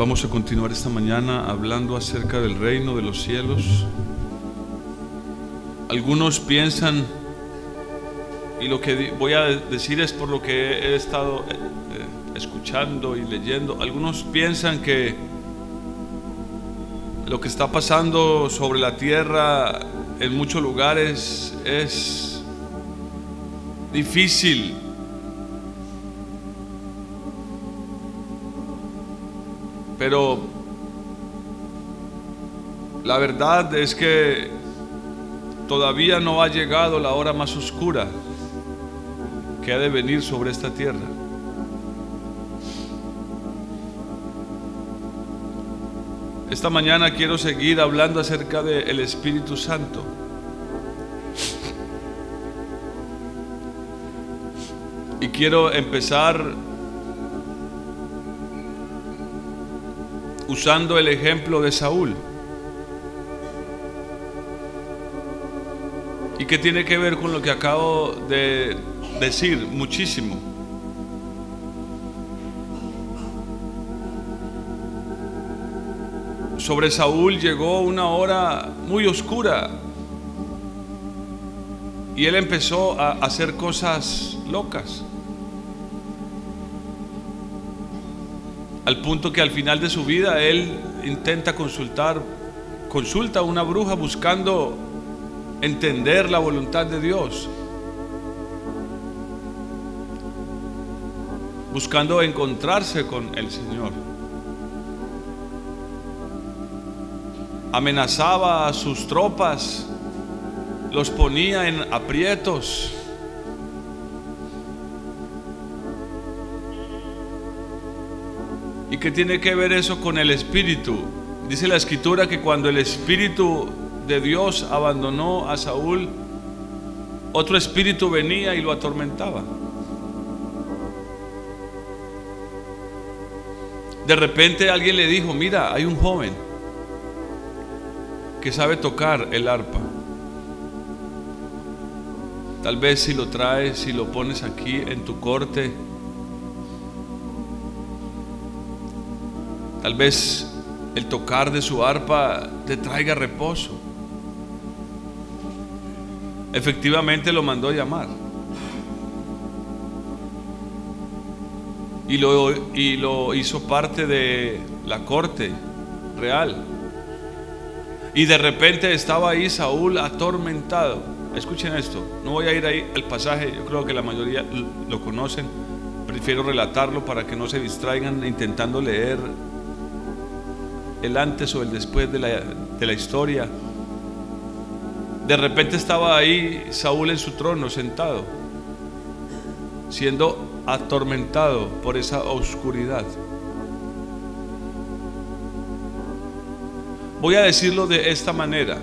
Vamos a continuar esta mañana hablando acerca del reino de los cielos. Algunos piensan, y lo que voy a decir es por lo que he estado eh, eh, escuchando y leyendo, algunos piensan que lo que está pasando sobre la tierra en muchos lugares es difícil Pero la verdad es que todavía no ha llegado la hora más oscura que ha de venir sobre esta tierra. Esta mañana quiero seguir hablando acerca del Espíritu Santo. Y quiero empezar usando el ejemplo de Saúl. ¿Y que tiene que ver con lo que acabo de decir? Muchísimo. Sobre Saúl llegó una hora muy oscura y él empezó a hacer cosas locas. Al punto que al final de su vida él intenta consultar, consulta a una bruja buscando entender la voluntad de Dios, buscando encontrarse con el Señor. Amenazaba a sus tropas, los ponía en aprietos. ¿Y qué tiene que ver eso con el Espíritu? Dice la Escritura que cuando el Espíritu de Dios abandonó a Saúl, otro espíritu venía y lo atormentaba. De repente alguien le dijo, mira, hay un joven que sabe tocar el arpa. Tal vez si lo traes, si lo pones aquí en tu corte, Tal vez el tocar de su arpa te traiga reposo. Efectivamente lo mandó llamar. Y lo, y lo hizo parte de la corte real. Y de repente estaba ahí Saúl atormentado. Escuchen esto, no voy a ir ahí al pasaje, yo creo que la mayoría lo conocen. Prefiero relatarlo para que no se distraigan intentando leer el antes o el después de la, de la historia. De repente estaba ahí Saúl en su trono sentado, siendo atormentado por esa oscuridad. Voy a decirlo de esta manera.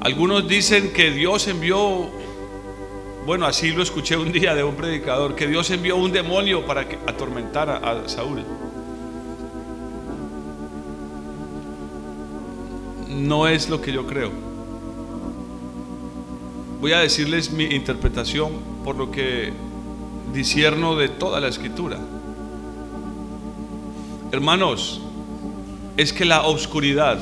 Algunos dicen que Dios envió bueno, así lo escuché un día de un predicador, que Dios envió un demonio para que atormentara a Saúl. No es lo que yo creo. Voy a decirles mi interpretación por lo que disierno de toda la escritura. Hermanos, es que la oscuridad,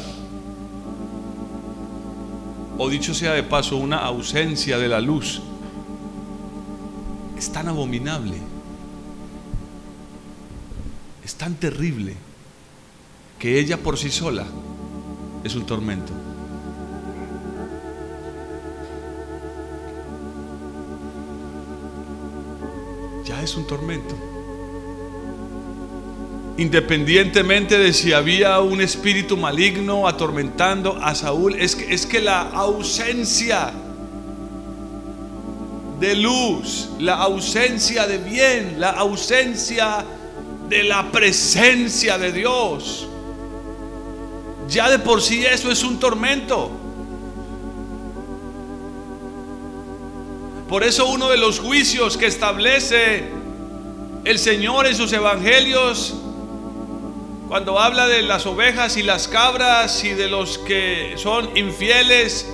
o dicho sea de paso, una ausencia de la luz, es tan abominable, es tan terrible, que ella por sí sola es un tormento. Ya es un tormento. Independientemente de si había un espíritu maligno atormentando a Saúl, es que, es que la ausencia de luz, la ausencia de bien, la ausencia de la presencia de Dios. Ya de por sí eso es un tormento. Por eso uno de los juicios que establece el Señor en sus evangelios, cuando habla de las ovejas y las cabras y de los que son infieles,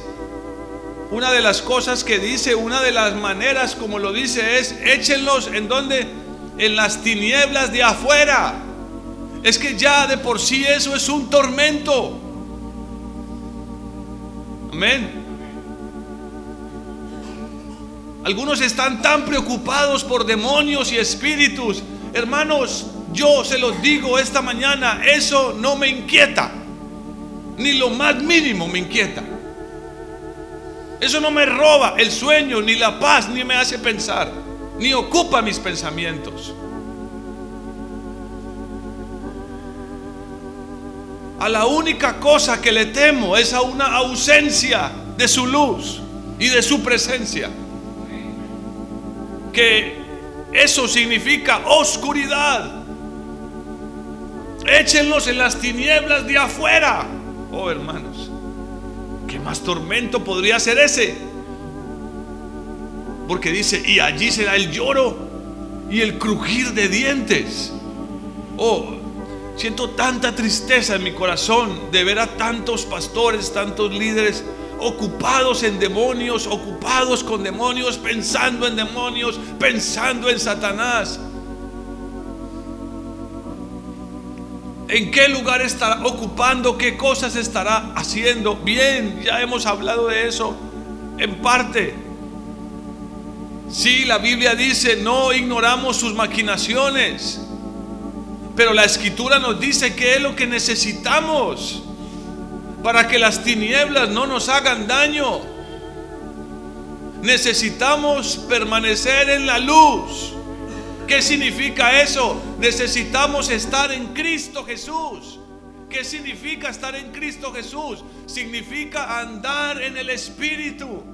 una de las cosas que dice, una de las maneras como lo dice es, échenlos en donde, en las tinieblas de afuera. Es que ya de por sí eso es un tormento. Amén. Algunos están tan preocupados por demonios y espíritus. Hermanos, yo se los digo esta mañana, eso no me inquieta. Ni lo más mínimo me inquieta. Eso no me roba el sueño, ni la paz, ni me hace pensar, ni ocupa mis pensamientos. A la única cosa que le temo es a una ausencia de su luz y de su presencia. Que eso significa oscuridad. Échenlos en las tinieblas de afuera. Oh hermanos, ¿qué más tormento podría ser ese? Porque dice, y allí será el lloro y el crujir de dientes. Oh, Siento tanta tristeza en mi corazón de ver a tantos pastores, tantos líderes ocupados en demonios, ocupados con demonios, pensando en demonios, pensando en Satanás. ¿En qué lugar estará ocupando? ¿Qué cosas estará haciendo? Bien, ya hemos hablado de eso en parte. Sí, la Biblia dice, no ignoramos sus maquinaciones. Pero la escritura nos dice que es lo que necesitamos para que las tinieblas no nos hagan daño. Necesitamos permanecer en la luz. ¿Qué significa eso? Necesitamos estar en Cristo Jesús. ¿Qué significa estar en Cristo Jesús? Significa andar en el Espíritu.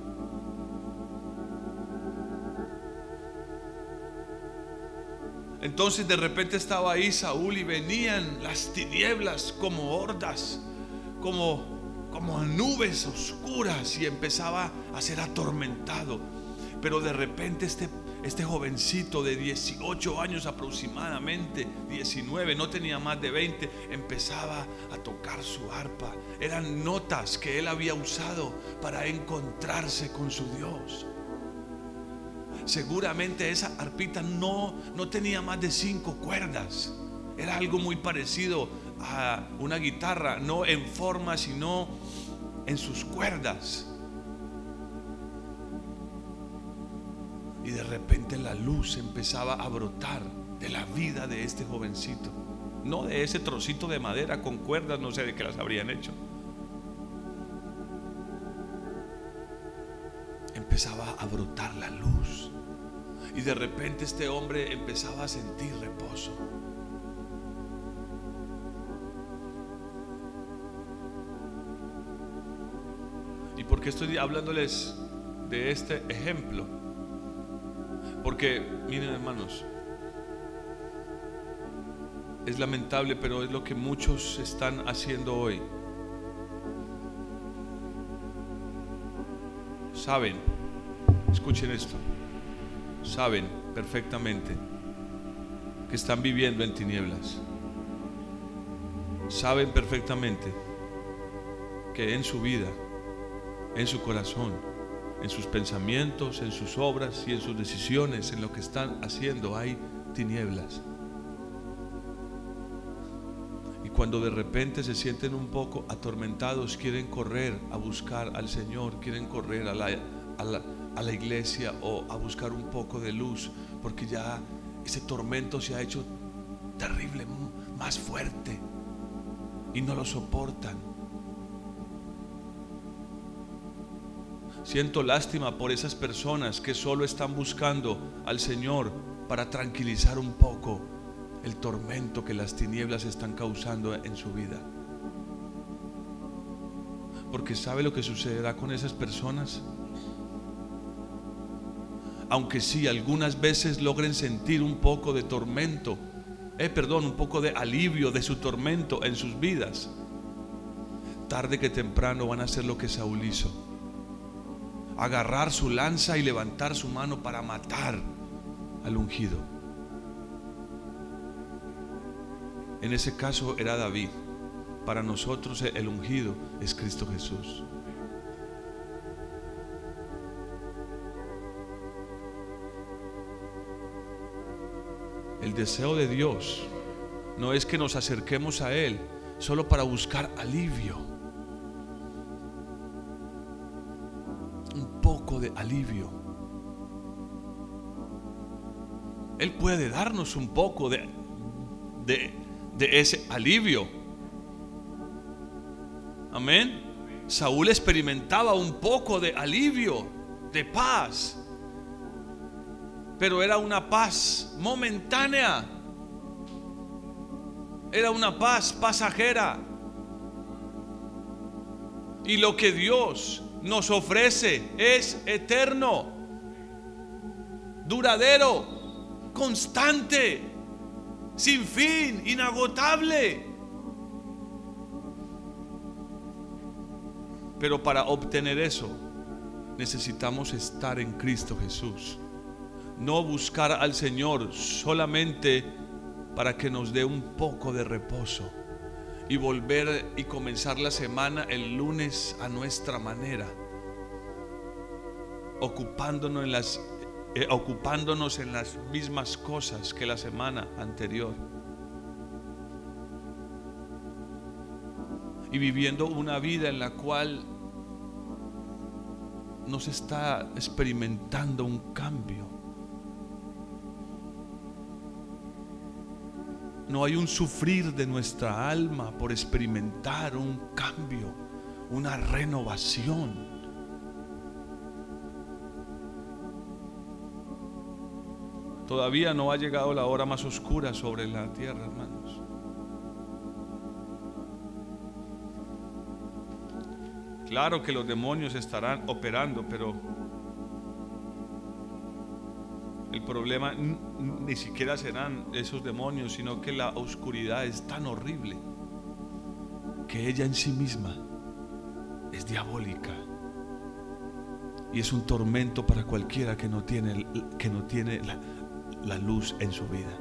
Entonces de repente estaba ahí Saúl y venían las tinieblas como hordas, como, como nubes oscuras y empezaba a ser atormentado. Pero de repente este, este jovencito de 18 años aproximadamente, 19, no tenía más de 20, empezaba a tocar su arpa. Eran notas que él había usado para encontrarse con su Dios seguramente esa arpita no, no tenía más de cinco cuerdas. Era algo muy parecido a una guitarra, no en forma, sino en sus cuerdas. De repente la luz empezaba a brotar de la vida de este jovencito. No de ese trocito de madera con cuerdas, no sé de qué las habrían hecho. Empezaba a brotar la luz. Y de repente este hombre empezaba a sentir reposo. ¿Y por qué estoy hablándoles de este ejemplo? Porque, miren hermanos, es lamentable, pero es lo que muchos están haciendo hoy. Saben, escuchen esto saben perfectamente que están viviendo en tinieblas. Saben perfectamente que en su vida, en su corazón, en sus pensamientos, en sus obras y en sus decisiones, en lo que están haciendo, hay tinieblas. Y cuando de repente se sienten un poco atormentados, quieren correr a buscar al Señor, quieren correr a la, iglesia o a buscar un poco de luz, porque ya ese tormento se ha hecho terrible, más fuerte, y no lo soportan. Siento lástima por esas personas que solo están buscando al Señor para tranquilizar un poco el tormento que las tinieblas están causando en su vida. Porque ¿sabe lo que sucederá con esas personas? aunque sí algunas veces logren sentir un poco de tormento, eh, perdón, un poco de alivio de su tormento en sus vidas, tarde que temprano van a hacer lo que Saúl hizo, agarrar su lanza y levantar su mano para matar al ungido. En ese caso era David. Para nosotros el ungido es Cristo Jesús. El deseo de Dios no es que nos acerquemos a Él solo para buscar alivio. De alivio. Él puede darnos un poco de, de, de ese alivio. Amén. Saúl experimentaba un poco de alivio, de paz, pero era una paz momentánea, era una paz pasajera. Y lo que Dios nos ofrece es eterno, duradero, constante, sin fin, inagotable. Pero para obtener eso necesitamos estar en Cristo Jesús. No buscar al Señor solamente para que nos dé un poco de reposo y volver y comenzar la semana el lunes a nuestra manera, ocupándonos en las, eh, ocupándonos en las mismas cosas que la semana anterior. Y viviendo una vida en la cual no se está experimentando un cambio. No hay un sufrir de nuestra alma por experimentar un cambio, una renovación. Todavía no ha llegado la hora más oscura sobre la tierra, hermanos. Claro que los demonios estarán operando, pero el problema ni siquiera serán esos demonios, sino que la oscuridad es tan horrible que ella en sí misma es diabólica y es un tormento para cualquiera que no tiene, que no tiene la, la luz en su vida.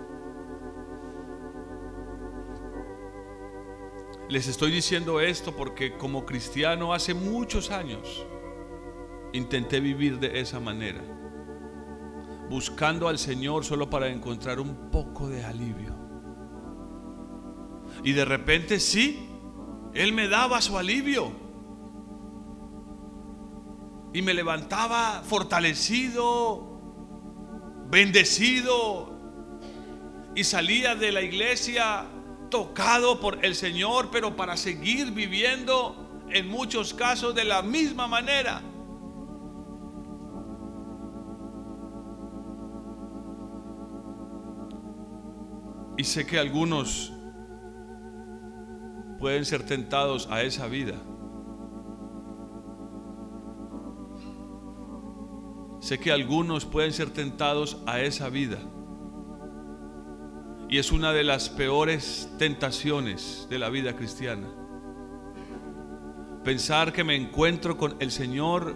Les estoy diciendo esto porque como cristiano hace muchos años intenté vivir de esa manera, buscando al Señor solo para encontrar un poco de alivio. Y de repente sí, Él me daba su alivio. Y me levantaba fortalecido, bendecido. Y salía de la iglesia tocado por el Señor, pero para seguir viviendo en muchos casos de la misma manera. Y sé que algunos pueden ser tentados a esa vida. Sé que algunos pueden ser tentados a esa vida. Y es una de las peores tentaciones de la vida cristiana. Pensar que me encuentro con el Señor,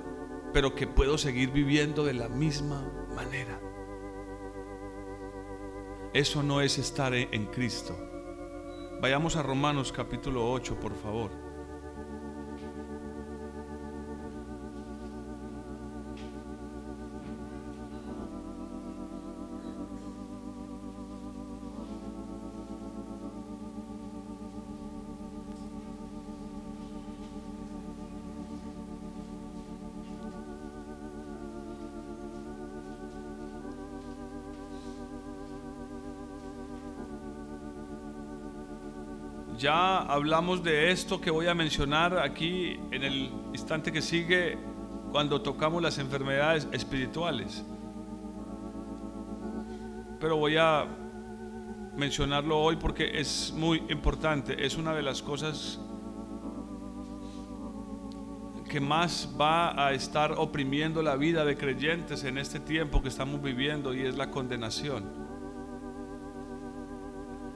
pero que puedo seguir viviendo de la misma manera. Eso no es estar en Cristo. Vayamos a Romanos capítulo 8, por favor. Hablamos de esto que voy a mencionar aquí en el instante que sigue cuando tocamos las enfermedades espirituales. Pero voy a mencionarlo hoy porque es muy importante. Es una de las cosas que más va a estar oprimiendo la vida de creyentes en este tiempo que estamos viviendo y es la condenación.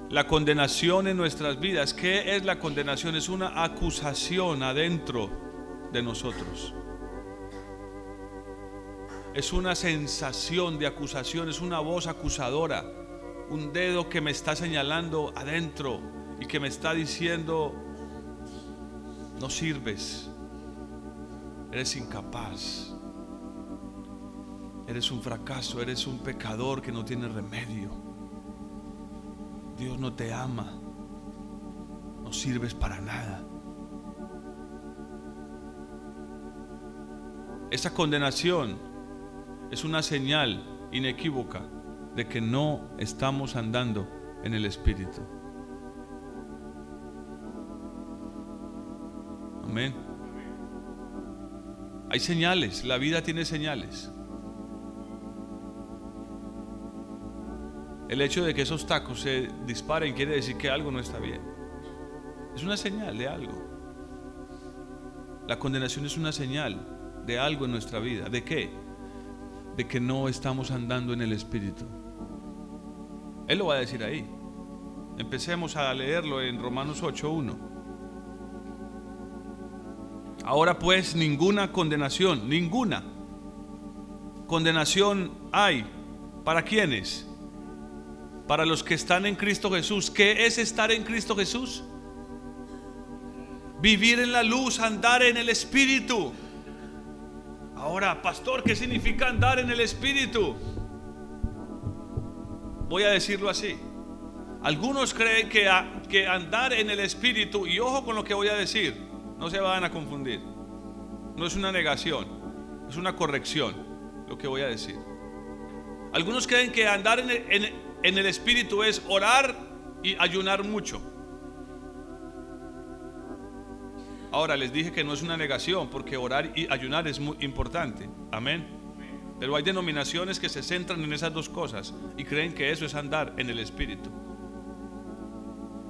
La condenación en nuestras vidas, ¿qué es la condenación? Es una acusación adentro de nosotros. Es una sensación de acusación, es una voz acusadora, un dedo que me está señalando adentro y que me está diciendo, no sirves, eres incapaz, eres un fracaso, eres un pecador que no tiene remedio Dios no te ama. No sirves para nada. Esa condenación es una señal inequívoca de que no estamos andando en el Espíritu. Amén. Hay señales, la vida tiene señales. El hecho de que esos tacos se disparen quiere decir que algo no está bien. Es una señal de algo. La condenación es una señal de algo en nuestra vida. ¿De qué? De que no estamos andando en el Espíritu. Él lo va a decir ahí. Empecemos a leerlo en Romanos 8.1. Ahora pues ninguna condenación, ninguna condenación hay. ¿Para quiénes? Para los que están en Cristo Jesús. ¿Qué es estar en Cristo Jesús? Vivir en la luz, andar en el Espíritu. Ahora, pastor, ¿qué significa andar en el Espíritu? Voy a decirlo así. Algunos creen que, andar en el Espíritu, y ojo con lo que voy a decir, no se van a confundir. No es una negación, es una corrección lo que voy a decir. Algunos creen que andar en el, en el Espíritu es orar y ayunar mucho. Ahora les dije que no es una negación porque orar y ayunar es muy importante. Amén. Pero hay denominaciones que se centran en esas dos cosas y creen que eso es andar en el Espíritu.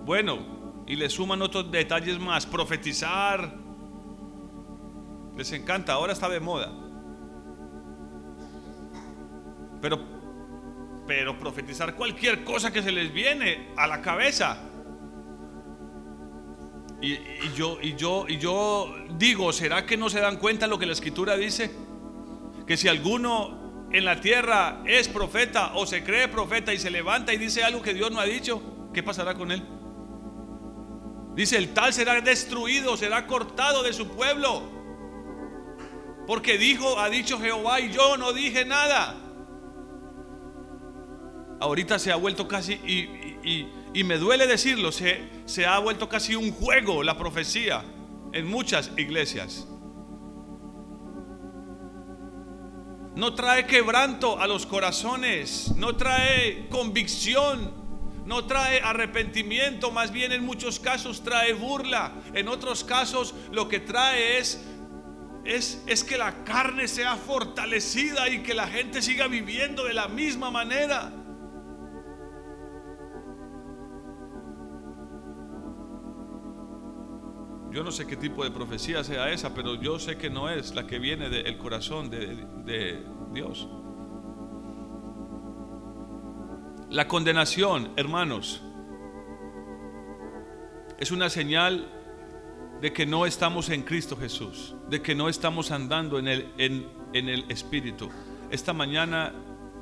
Bueno, y le suman otros detalles más, profetizar. Les encanta, ahora está de moda. Pero, pero profetizar cualquier cosa que se les viene a la cabeza. Y, yo, y, yo, y yo digo, ¿será que no se dan cuenta lo que la escritura dice? Que si alguno en la tierra es profeta o se cree profeta y se levanta y dice algo que Dios no ha dicho, ¿qué pasará con él? Dice, el tal será destruido, será cortado de su pueblo. Porque dijo, ha dicho Jehová y yo no dije nada. Ahorita se ha vuelto casi, y, y, y me duele decirlo, se, se ha vuelto casi un juego la profecía en muchas iglesias. No trae quebranto a los corazones, no trae convicción no trae arrepentimiento, más bien en muchos casos trae burla. En otros casos lo que trae es, es, es que la carne sea fortalecida y que la gente siga viviendo de la misma manera. Yo no sé qué tipo de profecía sea esa, pero yo sé que no es la que viene del corazón de, Dios. La condenación, hermanos, es una señal de que no estamos en Cristo Jesús, de que no estamos andando en el, en el Espíritu. Esta mañana,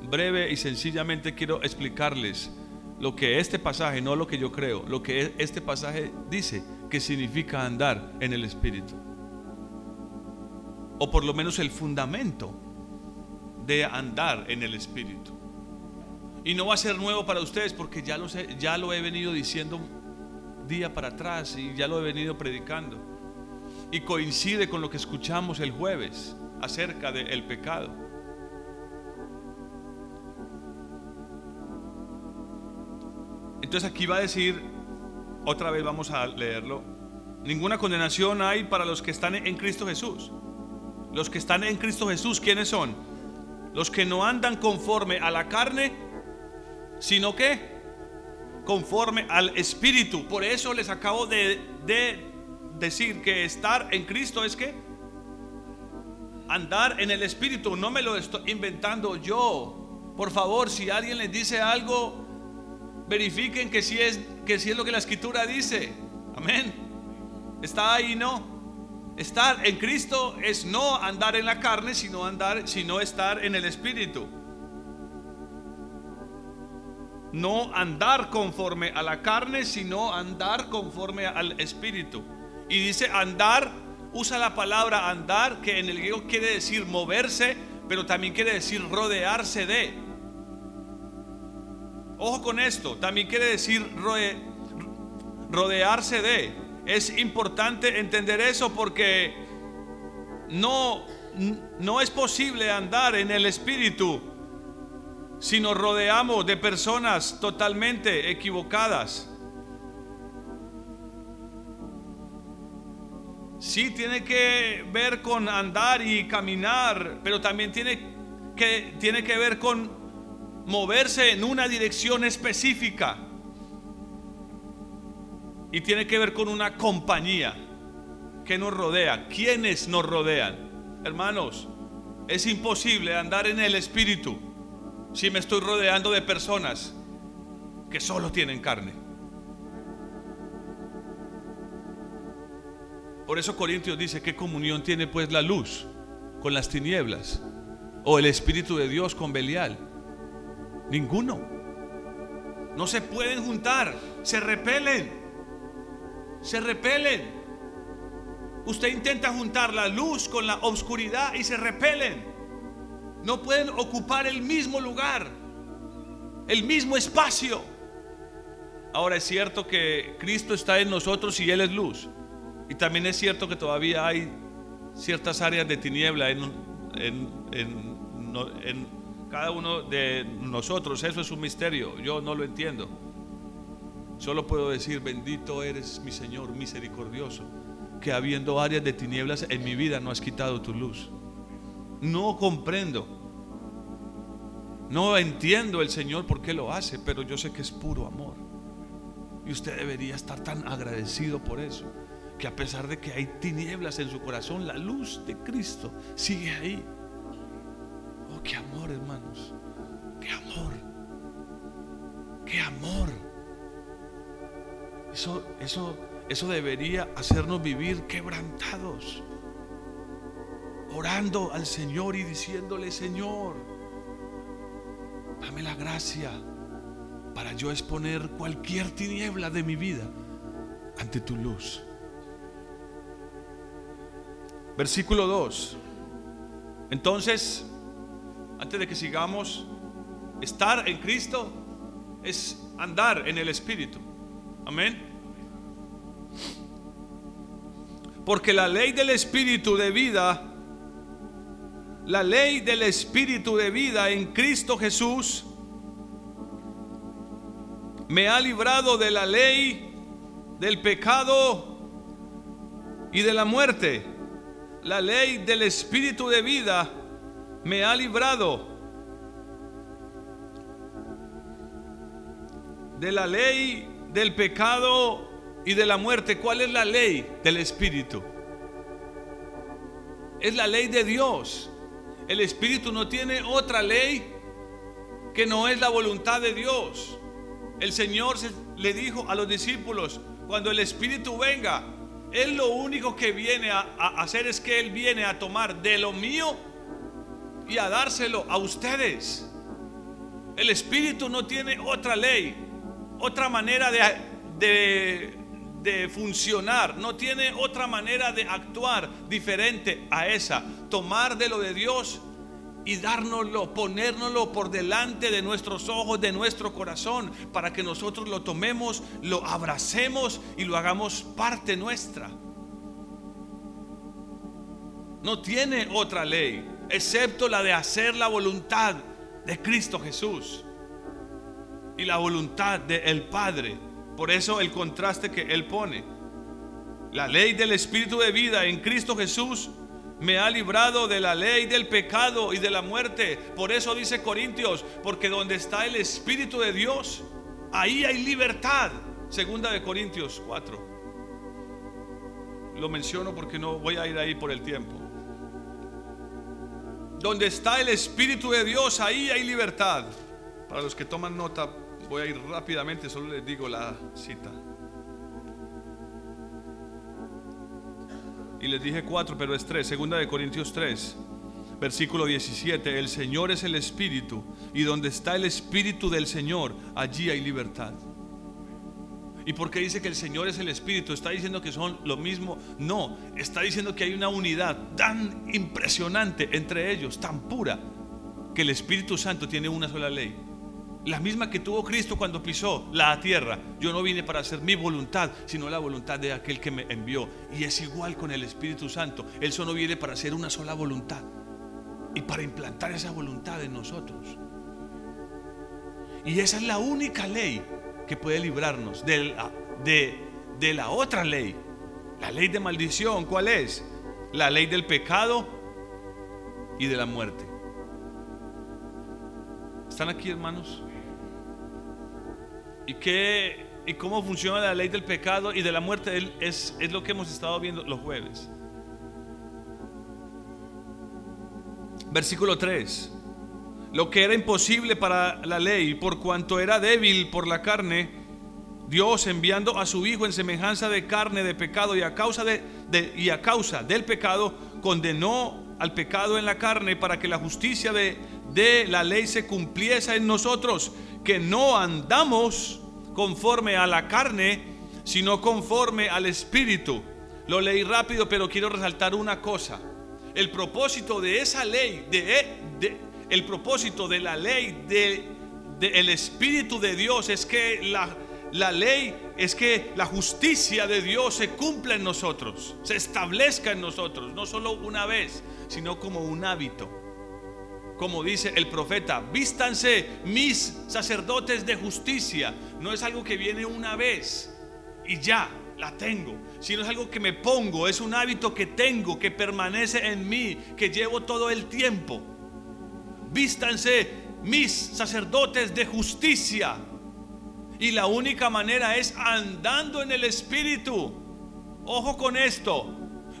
breve y sencillamente quiero explicarles lo que este pasaje, no lo que yo creo, lo que este pasaje dice que significa andar en el Espíritu. O por lo menos el fundamento de andar en el Espíritu. Y no va a ser nuevo para ustedes porque ya lo, ya lo he venido diciendo día para atrás y ya lo he venido predicando. Y coincide con lo que escuchamos el jueves acerca del pecado. Entonces aquí va a decir, otra vez vamos a leerlo, ninguna condenación hay para los que están en Cristo Jesús. Los que están en Cristo Jesús, ¿quiénes son? Los que no andan conforme a la carne, sino que conforme al Espíritu. Por eso les acabo de, decir que estar en Cristo es que andar en el Espíritu. No me lo estoy inventando yo. Por favor, si alguien les dice algo, verifiquen que si es, que si es lo que la Escritura dice. Amén. Está ahí, no. Estar en Cristo es no andar en la carne, sino andar, sino estar en el Espíritu no andar conforme a la carne, sino andar conforme al espíritu. Y dice andar, usa la palabra andar, que en el griego quiere decir moverse, pero también quiere decir rodearse de. Ojo con esto, también quiere decir rodearse de. Es importante entender eso porque no, no es posible andar en el Espíritu si nos rodeamos de personas totalmente equivocadas. Sí tiene que ver con andar y caminar, pero también tiene que, tiene que ver con moverse en una dirección específica. Y tiene que ver con una compañía que nos rodea. ¿Quiénes nos rodean? Hermanos, es imposible andar en el Espíritu si me estoy rodeando de personas que solo tienen carne? Por eso Corintios dice, ¿qué comunión tiene pues la luz con las tinieblas? ¿O el Espíritu de Dios con Belial? Ninguno. No se pueden juntar, se repelen. Se repelen. Usted intenta juntar la luz con la oscuridad y se repelen no pueden ocupar el mismo lugar, el mismo espacio. Ahora es cierto que Cristo está en nosotros y Él es luz. Y también es cierto que todavía hay ciertas áreas de tiniebla en, en, cada uno de nosotros. Eso es un misterio. Yo no lo entiendo. Solo puedo decir, bendito eres mi Señor misericordioso, que habiendo áreas de tinieblas en mi vida no has quitado tu luz. No comprendo. No entiendo el Señor por qué lo hace, pero yo sé que es puro amor. Y usted debería estar tan agradecido por eso, que a pesar de que hay tinieblas en su corazón, la luz de Cristo sigue ahí. Qué amor, hermanos. Qué amor. Qué amor. Eso, eso, eso debería hacernos vivir quebrantados orando al Señor y diciéndole, Señor, dame la gracia para yo exponer cualquier tiniebla de mi vida ante tu luz. Versículo 2. Entonces, antes de que sigamos, estar en Cristo es andar en el Espíritu. Amén. Porque la ley del Espíritu de vida la ley del Espíritu de vida en Cristo Jesús me ha librado de la ley del pecado y de la muerte. La ley del Espíritu de vida me ha librado de la ley del pecado y de la muerte. ¿Cuál es la ley del Espíritu? Es la ley de Dios. El Espíritu no tiene otra ley que no es la voluntad de Dios. El Señor le dijo a los discípulos, cuando el Espíritu venga, Él lo único que viene a, hacer es que Él viene a tomar de lo mío y a dárselo a ustedes. El Espíritu no tiene otra ley, otra manera de, de funcionar, no tiene otra manera de actuar diferente a esa. Tomar de lo de Dios y dárnoslo, ponérnoslo por delante de nuestros ojos, de nuestro corazón, para que nosotros lo tomemos, lo abracemos y lo hagamos parte nuestra. No tiene otra ley, excepto la de hacer la voluntad de Cristo Jesús y la voluntad del Padre. Por eso el contraste que Él pone. La ley del Espíritu de vida en Cristo Jesús me ha librado de la ley del pecado y de la muerte. Por eso dice Corintios, porque donde está el Espíritu de Dios, ahí hay libertad. Segunda de Corintios 4. Lo menciono porque no voy a ir ahí por el tiempo. Donde está el Espíritu de Dios, ahí hay libertad. Para los que toman nota, Voy a ir rápidamente, solo les digo la cita. Y les dije cuatro, pero es tres. Segunda de Corintios 3, versículo 17. El Señor es el Espíritu, y donde está el Espíritu del Señor, allí hay libertad. ¿Y por qué dice que el Señor es el Espíritu? ¿Está diciendo que son lo mismo? No, está diciendo que hay una unidad tan impresionante entre ellos, tan pura, que el Espíritu Santo tiene una sola ley la misma que tuvo Cristo cuando pisó la tierra. Yo no vine para hacer mi voluntad, sino la voluntad de aquel que me envió. Y es igual con el Espíritu Santo. Él solo viene para hacer una sola voluntad y para implantar esa voluntad en nosotros. Y esa es la única ley que puede librarnos de la, de, de la otra ley. La ley de maldición, ¿cuál es? La ley del pecado y de la muerte. ¿Están aquí, hermanos? ¿Y, qué, y cómo funciona la ley del pecado y de la muerte? Es, es lo que hemos estado viendo los jueves. Versículo 3. Lo que era imposible para la ley, por cuanto era débil por la carne, Dios enviando a su Hijo en semejanza de carne de pecado y a causa, de, y a causa del pecado, condenó al pecado en la carne para que la justicia de, de la ley se cumpliese en nosotros, que no andamos conforme a la carne, sino conforme al Espíritu. Lo leí rápido, pero quiero resaltar una cosa. El propósito de esa ley, de, el propósito de la ley del de, el Espíritu de Dios es que la, la ley es que la justicia de Dios se cumpla en nosotros, se establezca en nosotros, no solo una vez, sino como un hábito. Como dice el profeta, vístanse mis sacerdotes de justicia. No es algo que viene una vez y ya la tengo, sino es algo que me pongo, es un hábito que tengo, que permanece en mí, que llevo todo el tiempo. Vístanse mis sacerdotes de justicia. Y la única manera es andando en el Espíritu. Ojo con esto.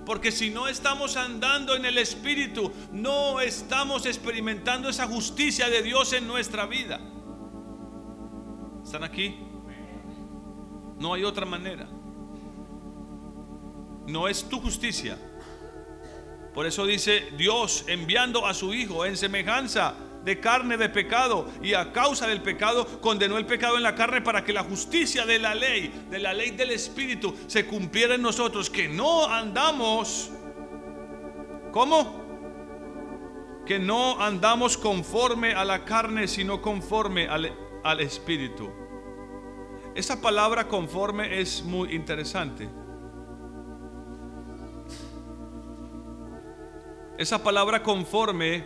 Porque si no estamos andando en el Espíritu, no estamos experimentando esa justicia de Dios en nuestra vida. ¿Están aquí? No hay otra manera. No es tu justicia. Por eso dice Dios enviando a su Hijo en semejanza de carne de pecado y a causa del pecado condenó el pecado en la carne para que la justicia de la ley, de la ley del Espíritu, se cumpliera en nosotros, que no andamos, ¿cómo? Que no andamos conforme a la carne, sino conforme al, al Espíritu. Esa palabra conforme es muy interesante. Esa palabra conforme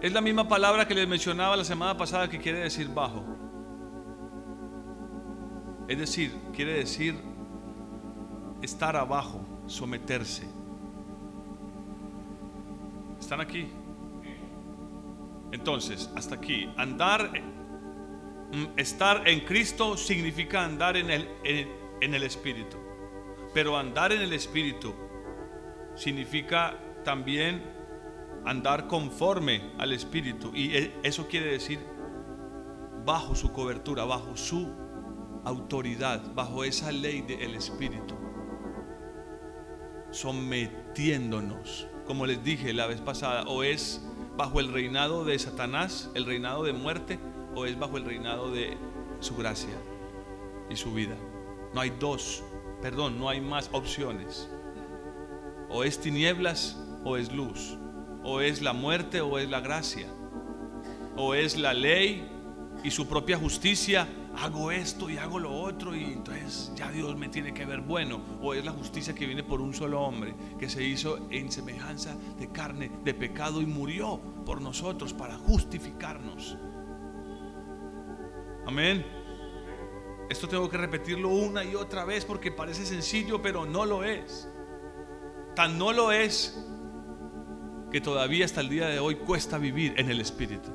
es la misma palabra que les mencionaba la semana pasada que quiere decir bajo. Es decir, quiere decir estar abajo, someterse. ¿Están aquí? Entonces, hasta aquí, andar, mm, estar en Cristo significa andar en el, en el Espíritu. Pero andar en el Espíritu significa también andar conforme al Espíritu. Y e, eso quiere decir bajo su cobertura, bajo su autoridad, bajo esa ley del Espíritu. Sometiéndonos, como les dije la vez pasada, o es bajo el reinado de Satanás, el reinado de muerte, o es bajo el reinado de su gracia y su vida. No hay dos, perdón, no hay más opciones. O es tinieblas o es luz. O es la muerte o es la gracia. O es la ley y su propia justicia. Hago esto y hago lo otro y entonces ya Dios me tiene que ver bueno. O es la justicia que viene por un solo hombre que se hizo en semejanza de carne, de pecado y murió por nosotros para justificarnos. Amén. Esto tengo que repetirlo una y otra vez porque parece sencillo, pero no lo es. Tan no lo es que todavía hasta el día de hoy cuesta vivir en el Espíritu.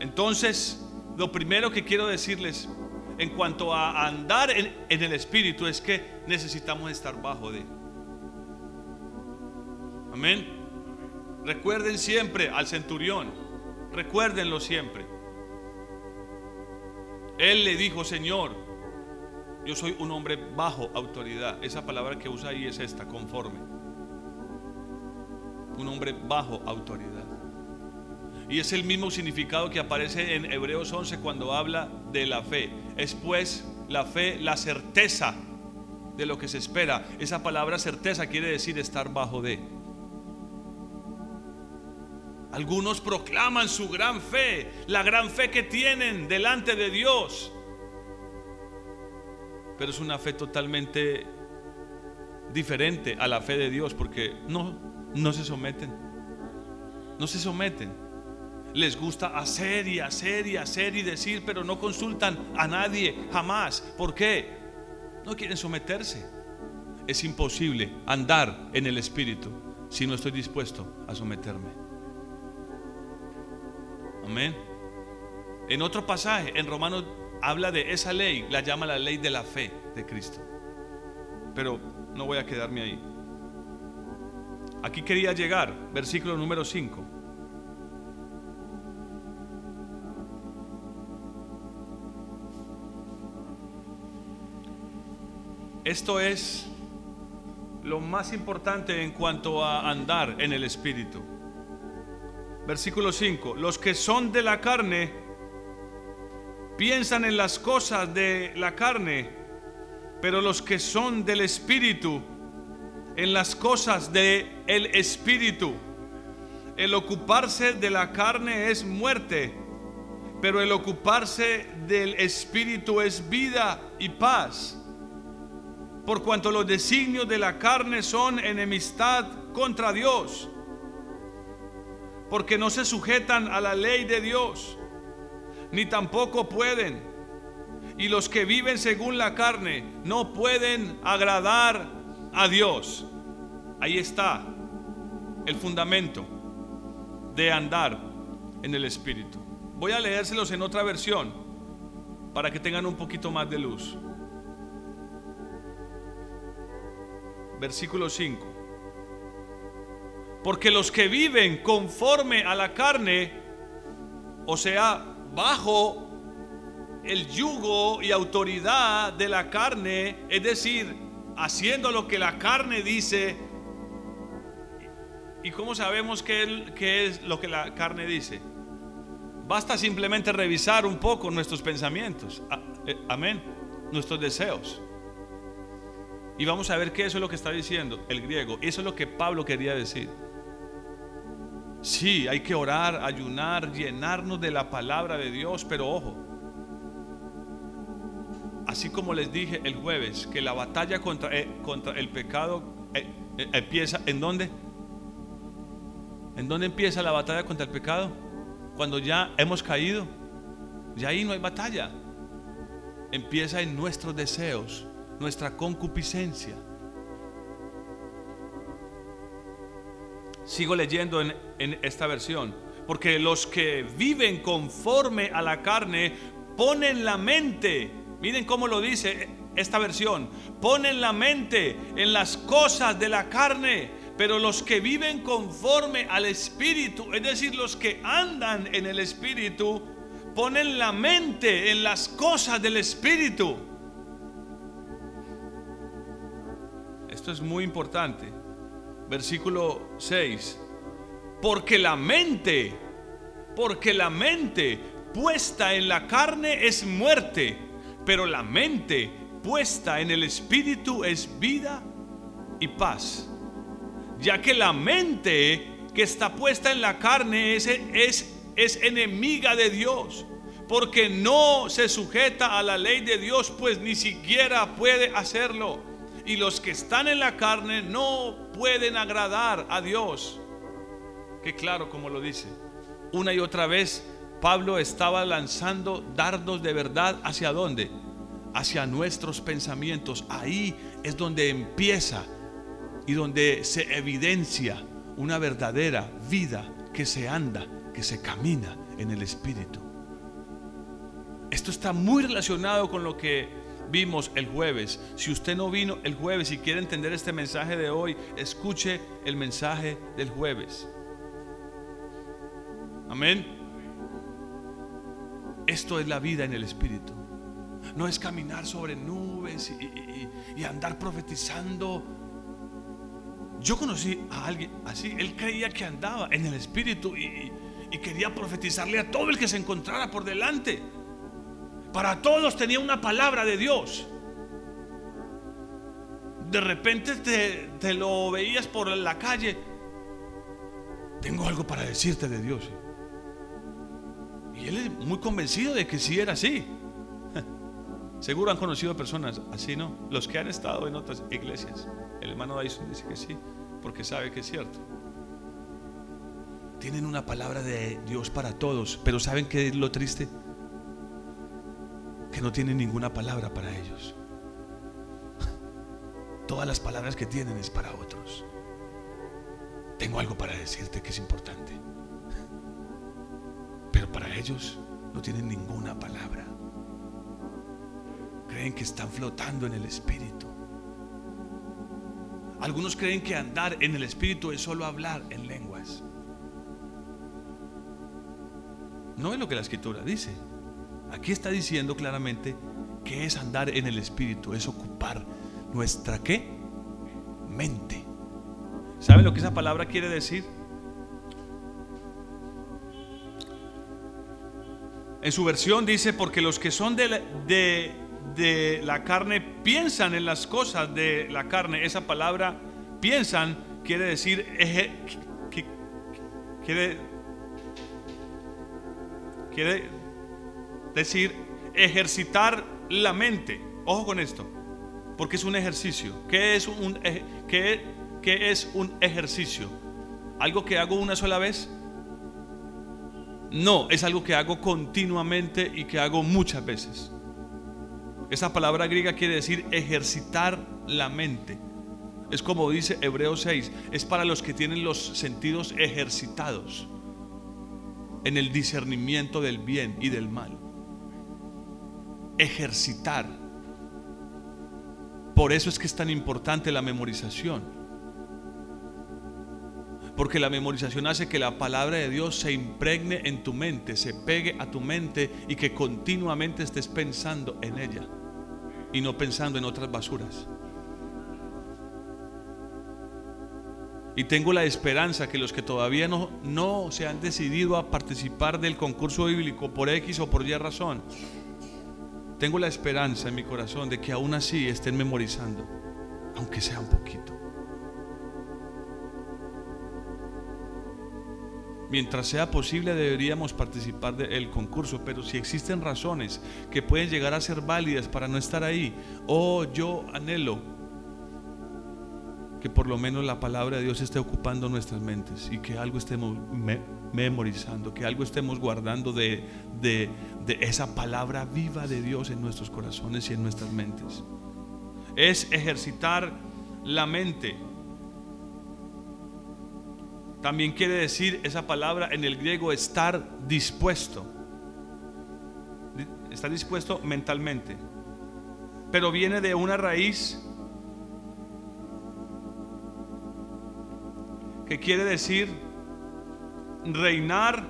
Entonces, lo primero que quiero decirles en cuanto a andar en, el Espíritu es que necesitamos estar bajo de. Amén. Recuerden siempre al centurión, recuérdenlo siempre. Él le dijo, Señor, yo soy un hombre bajo autoridad. Esa palabra que usa ahí es esta, conforme. Un hombre bajo autoridad. Y es el mismo significado que aparece en Hebreos 11 cuando habla de la fe. Es pues la fe, la certeza de lo que se espera. Esa palabra certeza quiere decir estar bajo de. Algunos proclaman su gran fe, la gran fe que tienen delante de Dios. Pero es una fe totalmente diferente a la fe de Dios porque no, no se someten. No se someten. Les gusta hacer y hacer y hacer y decir, pero no consultan a nadie jamás. ¿Por qué? No quieren someterse. Es imposible andar en el Espíritu si no estoy dispuesto a someterme. Amén. En otro pasaje, en Romanos, habla de esa ley, la llama la ley de la fe de Cristo. Pero no voy a quedarme ahí. Aquí quería llegar, versículo número 5. Esto es lo más importante en cuanto a andar en el Espíritu. Versículo 5. Los que son de la carne piensan en las cosas de la carne, pero los que son del Espíritu en las cosas del el Espíritu. El ocuparse de la carne es muerte, pero el ocuparse del Espíritu es vida y paz. Por cuanto los designios de la carne son enemistad contra Dios porque no se sujetan a la ley de Dios, ni tampoco pueden. Y los que viven según la carne no pueden agradar a Dios. Ahí está el fundamento de andar en el Espíritu. Voy a leérselos en otra versión para que tengan un poquito más de luz. Versículo 5. Porque los que viven conforme a la carne, o sea, bajo el yugo y autoridad de la carne, es decir, haciendo lo que la carne dice. ¿Y cómo sabemos qué, es lo que la carne dice? Basta simplemente revisar un poco nuestros pensamientos. Eh, amén. Nuestros deseos. Y vamos a ver qué eso es lo que está diciendo el griego. Eso es lo que Pablo quería decir. Sí, hay que orar, ayunar, llenarnos de la palabra de Dios, pero ojo, así como les dije el jueves, que la batalla contra, eh, contra el pecado eh, eh, empieza, ¿en dónde? ¿En dónde empieza la batalla contra el pecado? Cuando ya hemos caído, ya ahí no hay batalla. Empieza en nuestros deseos, nuestra concupiscencia. Sigo leyendo en, esta versión. Porque los que viven conforme a la carne ponen la mente, miren cómo lo dice esta versión, ponen la mente en las cosas de la carne, pero los que viven conforme al Espíritu, es decir, los que andan en el Espíritu, ponen la mente en las cosas del Espíritu. Esto es muy importante versículo 6. Porque la mente, porque la mente puesta en la carne es muerte, pero la mente puesta en el espíritu es vida y paz. Ya que la mente que está puesta en la carne es, es, es enemiga de Dios, porque no se sujeta a la ley de Dios, pues ni siquiera puede hacerlo y los que están en la carne no pueden agradar a Dios. Qué claro como lo dice. Una y otra vez Pablo estaba lanzando dardos de verdad hacia dónde? Hacia nuestros pensamientos. Ahí es donde empieza y donde se evidencia una verdadera vida que se anda, que se camina en el Espíritu. Esto está muy relacionado con lo que vimos el jueves. Si usted no vino el jueves y quiere entender este mensaje de hoy, escuche el mensaje del jueves. Amén. Esto es la vida en el Espíritu. No es caminar sobre nubes y, andar profetizando. Yo conocí a alguien así. Él creía que andaba en el Espíritu y quería profetizarle a todo el que se encontrara por delante. Para todos tenía una palabra de Dios. De repente te, lo veías por la calle. tengo algo para decirte de Dios. Y él es muy convencido de que sí era así. Seguro han conocido personas así, ¿no? Los que han estado en otras iglesias. El hermano Dyson dice que sí, porque sabe que es cierto. Tienen una palabra de Dios para todos, pero ¿saben qué es lo triste? Que no tienen ninguna palabra para ellos. Todas las palabras que tienen es para otros. Tengo algo para decirte que es importante. Pero para ellos no tienen ninguna palabra. Creen que están flotando en el Espíritu. Algunos creen que andar en el Espíritu es solo hablar en lenguas. No es lo que la Escritura dice. Aquí está diciendo claramente que es andar en el Espíritu, es ocupar nuestra qué? Mente. ¿Saben lo que esa palabra quiere decir? En su versión dice, porque los que son de, de, de la carne piensan en las cosas de la carne. Esa palabra piensan quiere decir quiere, quiere decir ejercitar la mente. Ojo con esto, porque es un ejercicio. ¿Qué es un, qué, qué es un ejercicio? ¿Algo que hago una sola vez? No, es algo que hago continuamente y que hago muchas veces. Esa palabra griega quiere decir ejercitar la mente. Es como dice Hebreos 6, es para los que tienen los sentidos ejercitados en el discernimiento del bien y del mal. Ejercitar. Por eso es que es tan importante la memorización. Porque la memorización hace que la palabra de Dios se impregne en tu mente, se pegue a tu mente y que continuamente estés pensando en ella y no pensando en otras basuras. Y tengo la esperanza que los que todavía no, no se han decidido a participar del concurso bíblico por X o por Y razón, tengo la esperanza en mi corazón de que aún así estén memorizando, aunque sea un poquito. Mientras sea posible deberíamos participar del concurso, pero si existen razones que pueden llegar a ser válidas para no estar ahí, oh, yo anhelo que por lo menos la palabra de Dios esté ocupando nuestras mentes y que algo estemos memorizando, que algo estemos guardando de, de esa palabra viva de Dios en nuestros corazones y en nuestras mentes. Es ejercitar la mente también quiere decir esa palabra en el griego estar dispuesto. Estar dispuesto mentalmente. Pero viene de una raíz que quiere decir reinar,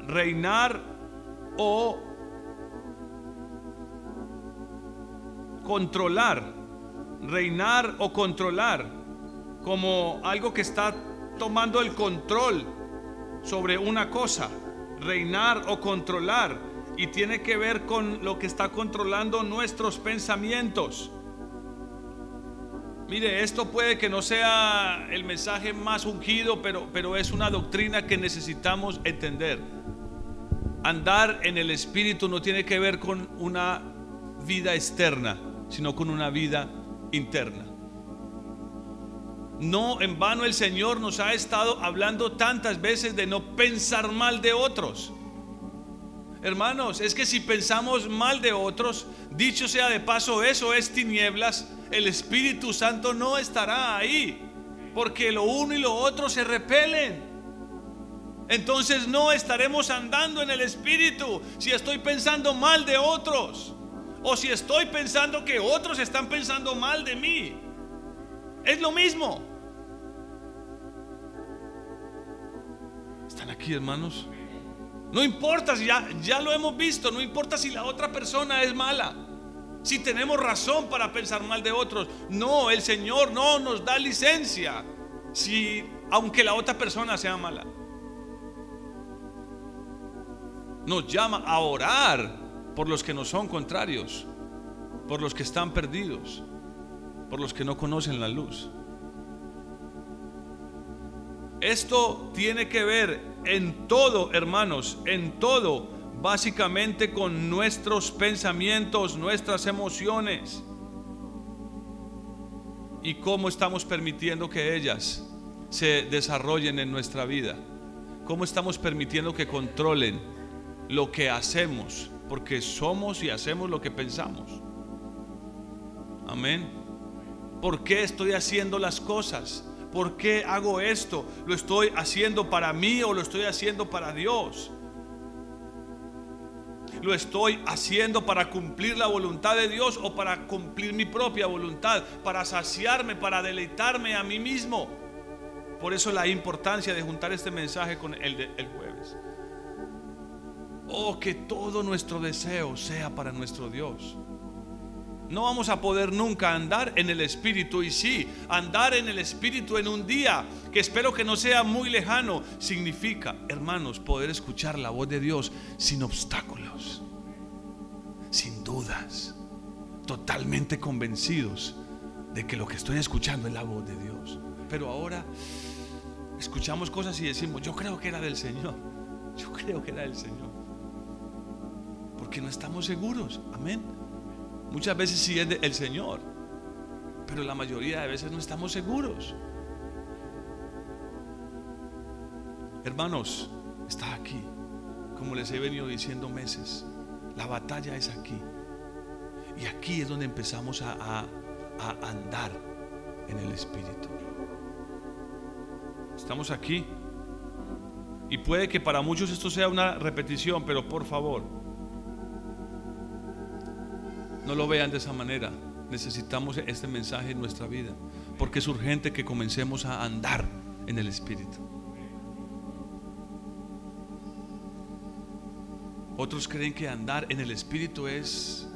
reinar o controlar, reinar o controlar como algo que está tomando el control sobre una cosa, reinar o controlar, y tiene que ver con lo que está controlando nuestros pensamientos. Mire, esto puede que no sea el mensaje más ungido, pero, pero es una doctrina que necesitamos entender. Andar en el Espíritu no tiene que ver con una vida externa, sino con una vida interna. No en vano el Señor nos ha estado hablando tantas veces de no pensar mal de otros. Hermanos, es que si pensamos mal de otros, dicho sea de paso, eso es tinieblas, el Espíritu Santo no estará ahí, porque lo uno y lo otro se repelen. Entonces no estaremos andando en el Espíritu si estoy pensando mal de otros, o si estoy pensando que otros están pensando mal de mí. Es lo mismo. ¿Están aquí, hermanos? No importa si ya, ya lo hemos visto, no importa si la otra persona es mala. Si tenemos razón para pensar mal de otros. No, el Señor no nos da licencia si aunque la otra persona sea mala. Nos llama a orar por los que nos son contrarios, por los que están perdidos, por los que no conocen la luz. Esto tiene que ver en todo, hermanos, en todo, básicamente con nuestros pensamientos, nuestras emociones y cómo estamos permitiendo que ellas se desarrollen en nuestra vida. Cómo estamos permitiendo que controlen lo que hacemos, porque somos y hacemos lo que pensamos. Amén. ¿Por qué estoy haciendo las cosas? ¿Por qué hago esto? ¿Lo estoy haciendo para mí o lo estoy haciendo para Dios? ¿Lo estoy haciendo para cumplir la voluntad de Dios o para cumplir mi propia voluntad? Para saciarme, para deleitarme a mí mismo. Por eso la importancia de juntar este mensaje con el, de, el jueves. Oh, que todo nuestro deseo sea para nuestro Dios. No vamos a poder nunca andar en el Espíritu. Y sí, andar en el Espíritu en un día que espero que no sea muy lejano, significa, hermanos, poder escuchar la voz de Dios sin obstáculos, sin dudas, totalmente convencidos de que lo que estoy escuchando es la voz de Dios. Pero ahora escuchamos cosas y decimos, yo creo que era del Señor. Yo creo que era del Señor. Porque no estamos seguros. Amén. Muchas veces sí es el Señor, pero la mayoría de veces no estamos seguros. Hermanos, está aquí, como les he venido diciendo meses. La batalla es aquí. Y aquí es donde empezamos a, a andar en el Espíritu. Estamos aquí. Y puede que para muchos esto sea una repetición, pero por favor, no lo vean de esa manera. Necesitamos este mensaje en nuestra vida. Porque es urgente que comencemos a andar en el Espíritu. Otros creen que andar en el Espíritu es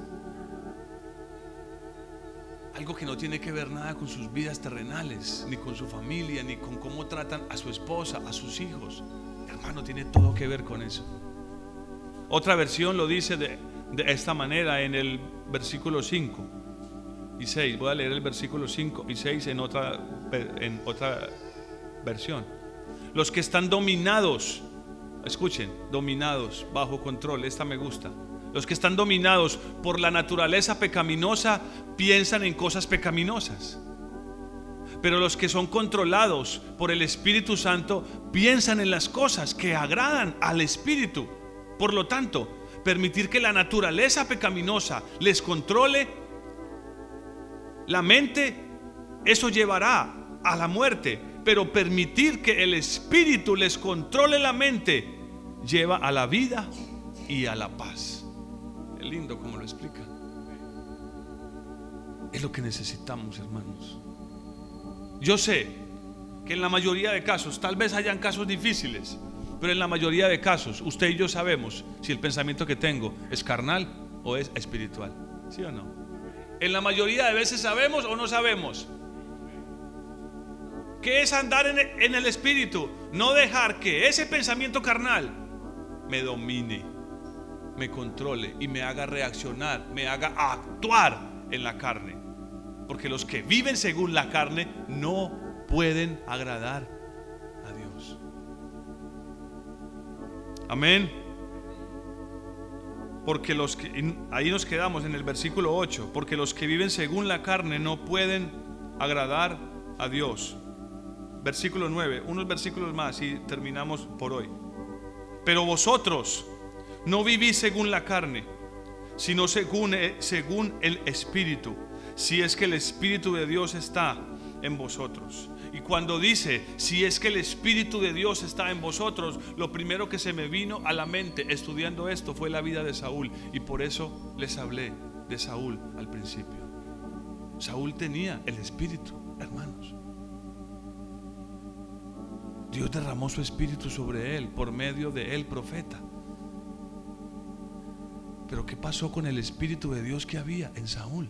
algo que no tiene que ver nada con sus vidas terrenales, ni con su familia, ni con cómo tratan a su esposa, a sus hijos. Hermano, tiene todo que ver con eso. Otra versión lo dice de, de esta manera en el versículo 5 y 6. Voy a leer el versículo 5 y 6 en otra, en otra versión. Los que están dominados, escuchen, dominados, bajo control, esta me gusta. Los que están dominados por la naturaleza pecaminosa piensan en cosas pecaminosas. Pero los que son controlados por el Espíritu Santo piensan en las cosas que agradan al Espíritu. Por lo tanto, permitir que la naturaleza pecaminosa les controle la mente, eso llevará a la muerte. Pero permitir que el espíritu les controle la mente lleva a la vida y a la paz. Es lindo como lo explica. Es lo que necesitamos, hermanos. Yo sé que en la mayoría de casos, tal vez hayan casos difíciles, pero en la mayoría de casos, usted y yo sabemos si el pensamiento que tengo es carnal o es espiritual. ¿Sí o no? En la mayoría de veces sabemos o no sabemos. ¿Qué es andar en el espíritu? No dejar que ese pensamiento carnal me domine, me controle y me haga reaccionar, me haga actuar en la carne. Porque los que viven según la carne no pueden agradar Amén. Porque los que, ahí nos quedamos en el versículo 8, porque los que viven según la carne no pueden agradar a Dios. Versículo 9, unos versículos más y terminamos por hoy. Pero vosotros no vivís según la carne, sino según, eh, según el Espíritu, si es que el Espíritu de Dios está en vosotros. Cuando dice, si es que el Espíritu de Dios está en vosotros, lo primero que se me vino a la mente estudiando esto fue la vida de Saúl. Y por eso les hablé de Saúl al principio. Saúl tenía el Espíritu, hermanos. Dios derramó su Espíritu sobre él por medio de él, profeta. Pero ¿qué pasó con el Espíritu de Dios que había en Saúl?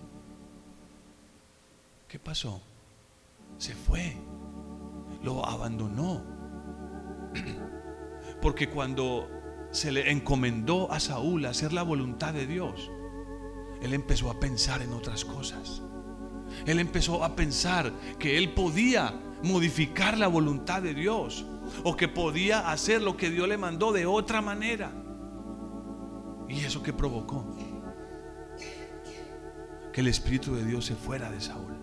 ¿Qué pasó? Se fue lo abandonó. Porque cuando se le encomendó a Saúl hacer la voluntad de Dios, él empezó a pensar en otras cosas. Él empezó a pensar que él podía modificar la voluntad de Dios o que podía hacer lo que Dios le mandó de otra manera. ¿Y eso que provocó? Que el Espíritu de Dios se fuera de Saúl.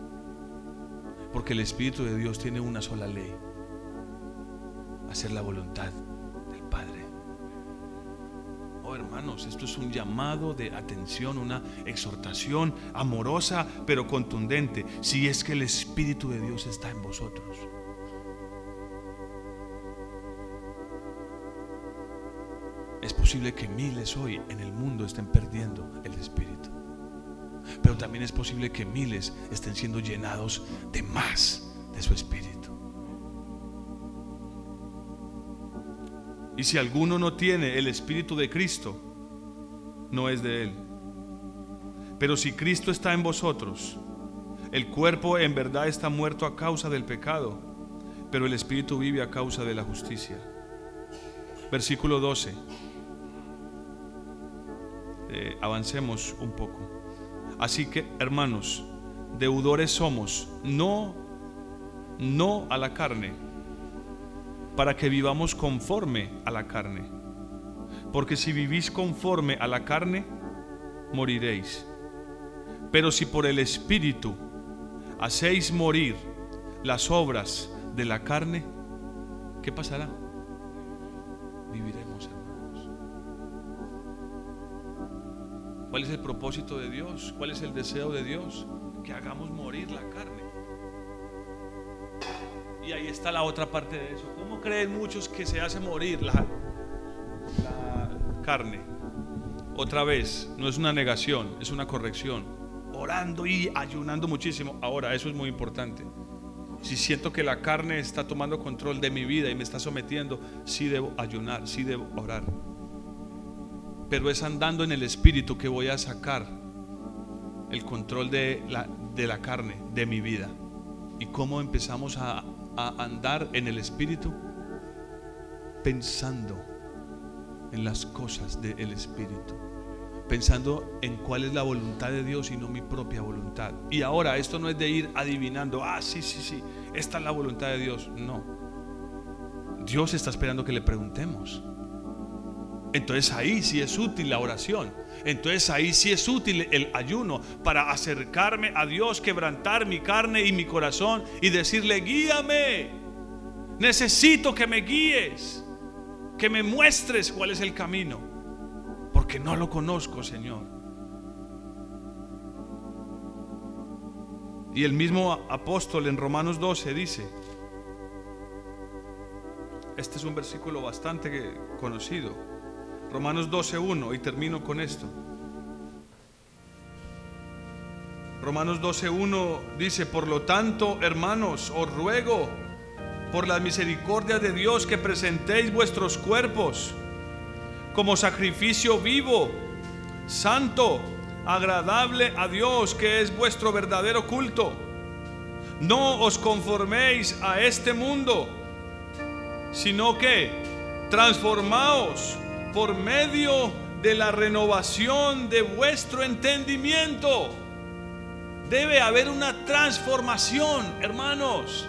Porque el Espíritu de Dios tiene una sola ley. Hacer la voluntad del Padre. Oh hermanos, esto es un llamado de atención, una exhortación amorosa pero contundente. Si es que el Espíritu de Dios está en vosotros. Es posible que miles hoy en el mundo estén perdiendo el Espíritu. Pero también es posible que miles estén siendo llenados de más de su Espíritu. Y si alguno no tiene el Espíritu de Cristo, no es de Él. Pero si Cristo está en vosotros, el cuerpo en verdad está muerto a causa del pecado, pero el Espíritu vive a causa de la justicia. Versículo 12. Eh, avancemos un poco. Así que, hermanos, deudores somos, no, no a la carne, para que vivamos conforme a la carne. Porque si vivís conforme a la carne, moriréis. Pero si por el Espíritu hacéis morir las obras de la carne, ¿qué pasará? Viviremos, ¿Cuál es el propósito de Dios? ¿Cuál es el deseo de Dios? Que hagamos morir la carne. Y ahí está la otra parte de eso. ¿Cómo creen muchos que se hace morir la, carne? Otra vez, no es una negación, es una corrección. Orando y ayunando muchísimo. Ahora, eso es muy importante. Si siento que la carne está tomando control de mi vida y me está sometiendo, sí debo ayunar, sí debo orar. Pero es andando en el espíritu que voy a sacar el control de la, de la carne, de mi vida. ¿Y cómo empezamos a, a andar en el espíritu? Pensando en las cosas del espíritu pensando en cuál es la voluntad de Dios y no mi propia voluntad. Y ahora, esto no es de ir adivinando, ah, sí, sí, sí, esta es la voluntad de Dios. No. Dios está esperando que le preguntemos. Entonces ahí sí es útil la oración. Entonces ahí sí es útil el ayuno para acercarme a Dios, quebrantar mi carne y mi corazón y decirle, guíame. Necesito que me guíes, que me muestres cuál es el camino porque no lo conozco, Señor. Y el mismo apóstol en Romanos 12 dice, este es un versículo bastante conocido, Romanos 12.1, y termino con esto. Romanos 12.1 dice, por lo tanto, hermanos, os ruego por la misericordia de Dios que presentéis vuestros cuerpos como sacrificio vivo, santo, agradable a Dios, que es vuestro verdadero culto. No os conforméis a este mundo, sino que transformaos por medio de la renovación de vuestro entendimiento. Debe haber una transformación, hermanos.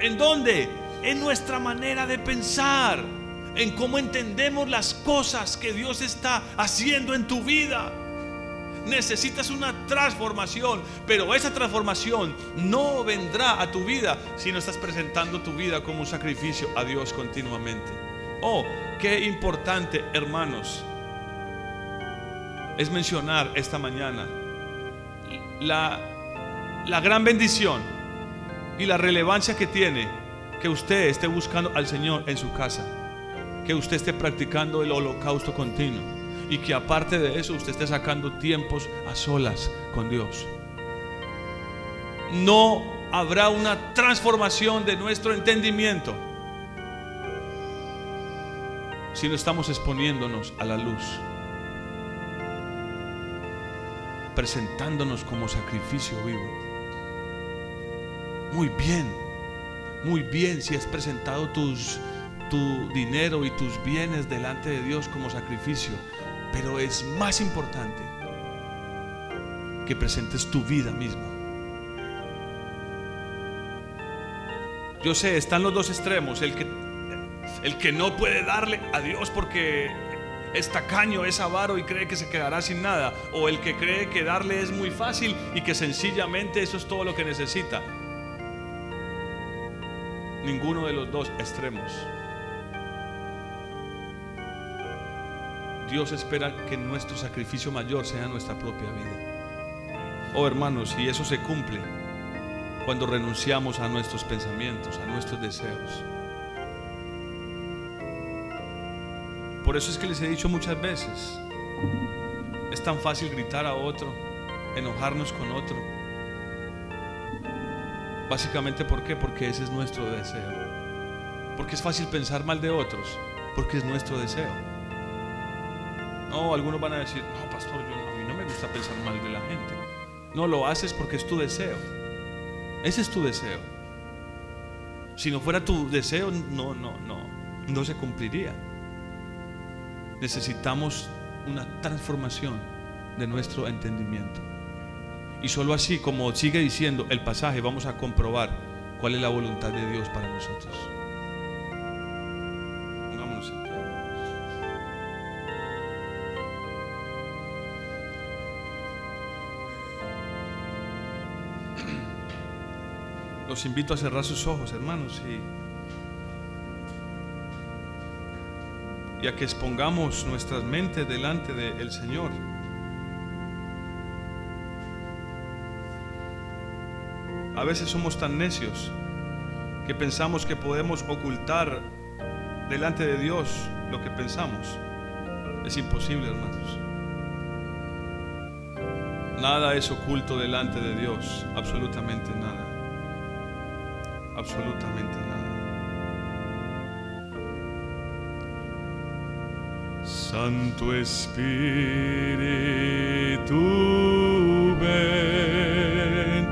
¿En dónde? En nuestra manera de pensar en cómo entendemos las cosas que Dios está haciendo en tu vida. Necesitas una transformación, pero esa transformación no vendrá a tu vida si no estás presentando tu vida como un sacrificio a Dios continuamente. Oh, qué importante, hermanos, es mencionar esta mañana la, la gran bendición y la relevancia que tiene que usted esté buscando al Señor en su casa que usted esté practicando el holocausto continuo y que aparte de eso usted esté sacando tiempos a solas con Dios. No habrá una transformación de nuestro entendimiento si no estamos exponiéndonos a la luz, presentándonos como sacrificio vivo. Muy bien, muy bien si has presentado tus tu dinero y tus bienes delante de Dios como sacrificio. Pero es más importante que presentes tu vida misma. Yo sé, están los dos extremos, el que, el que no puede darle a Dios porque es tacaño, es avaro y cree que se quedará sin nada, o el que cree que darle es muy fácil y que sencillamente eso es todo lo que necesita. Ninguno de los dos extremos. Dios espera que nuestro sacrificio mayor sea nuestra propia vida. Oh hermanos, y eso se cumple cuando renunciamos a nuestros pensamientos, a nuestros deseos. Por eso es que les he dicho muchas veces, es tan fácil gritar a otro, enojarnos con otro. Básicamente, ¿por qué? Porque ese es nuestro deseo. Porque es fácil pensar mal de otros, porque es nuestro deseo. No, algunos van a decir, no, pastor, a mí no me gusta pensar mal de la gente. No, lo haces porque es tu deseo. Ese es tu deseo. Si no fuera tu deseo, no, no, no, no se cumpliría. Necesitamos una transformación de nuestro entendimiento. Y solo así, como sigue diciendo el pasaje, vamos a comprobar cuál es la voluntad de Dios para nosotros. Los invito a cerrar sus ojos, hermanos, y, y a que expongamos nuestras mentes delante del Señor. A veces somos tan necios que pensamos que podemos ocultar delante de Dios lo que pensamos. Es imposible, hermanos. Nada es oculto delante de Dios, absolutamente nada absolutamente nada. Santo Espíritu, ven,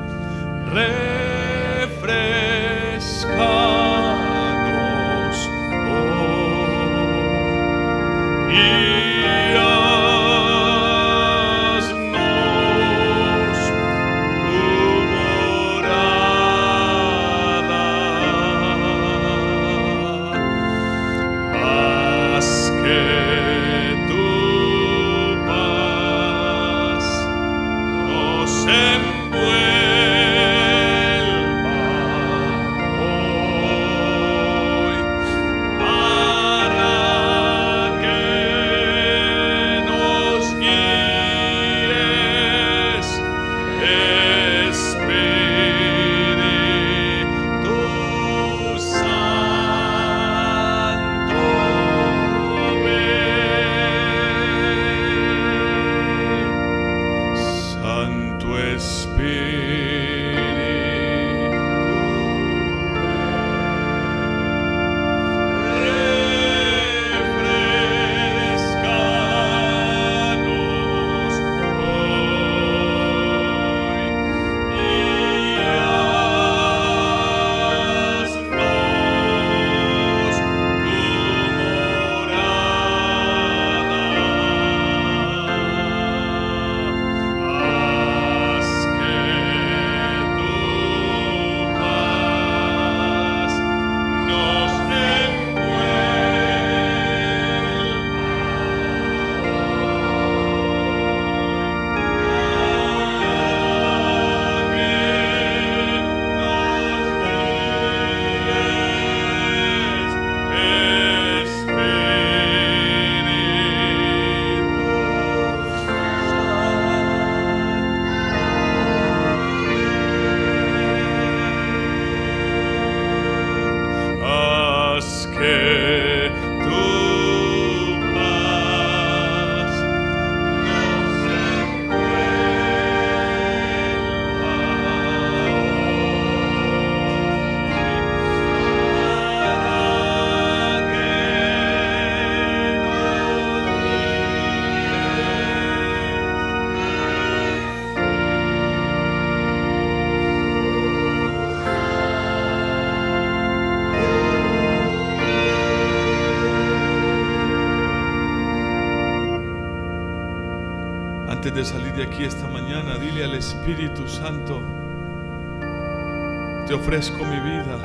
te ofrezco mi vida,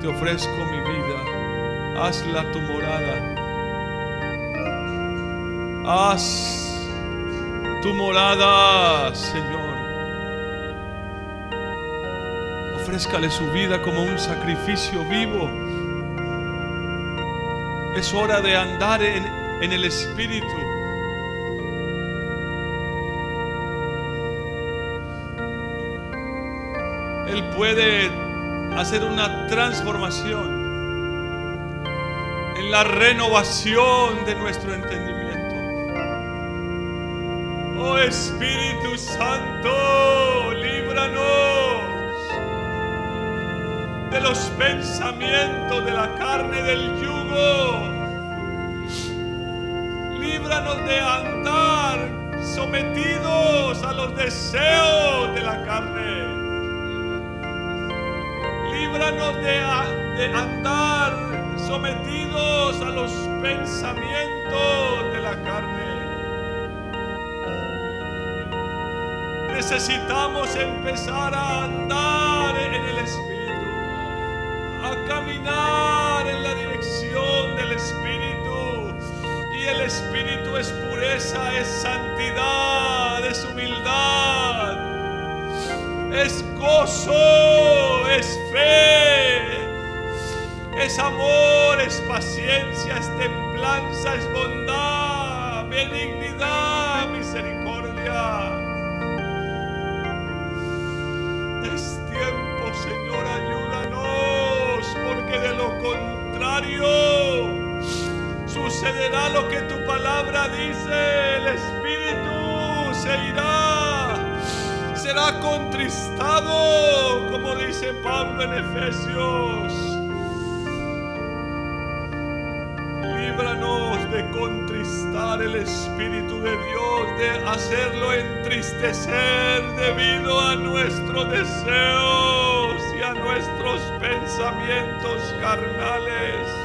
te ofrezco mi vida, hazla tu morada. Haz tu morada, Señor. Ofrézcale su vida como un sacrificio vivo. Es hora de andar en, en el Espíritu. Él puede hacer una transformación en la renovación de nuestro entendimiento. Oh Espíritu Santo, líbranos de los pensamientos de la carne del yugo. Líbranos de andar sometidos a los deseos de la carne. Líbranos de, de andar sometidos a los pensamientos de la carne. Necesitamos empezar a andar en el Espíritu, a caminar en la dirección del Espíritu. Y el Espíritu es pureza, es santidad, es humildad, es gozo, es fe, es amor, es paciencia, es templanza, es bondad, benignidad, misericordia. Es tiempo, Señor, ayúdanos, porque de lo contrario sucederá lo que tu palabra dice, el Espíritu se irá, será contristado, como dice Pablo en Efesios. Líbranos de contristar el Espíritu de Dios, de hacerlo entristecer debido a nuestros deseos y a nuestros pensamientos carnales.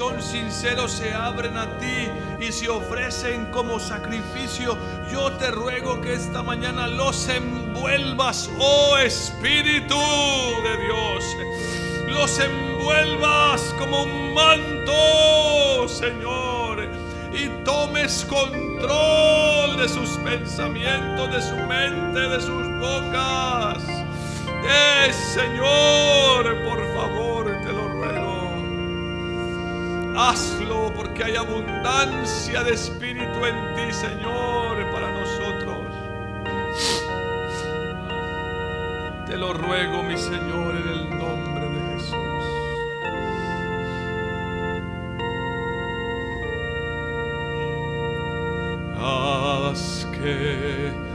Corazón sincero se abren a ti y se ofrecen como sacrificio. Yo te ruego que esta mañana los envuelvas, oh Espíritu de Dios. Los envuelvas como un manto, Señor, y tomes control de sus pensamientos, de su mente, de sus bocas. Eh, Señor, por favor, te lo ruego. Hazlo porque hay abundancia de espíritu en ti, Señor, para nosotros. Te lo ruego, mi Señor, en el nombre de Jesús. Haz que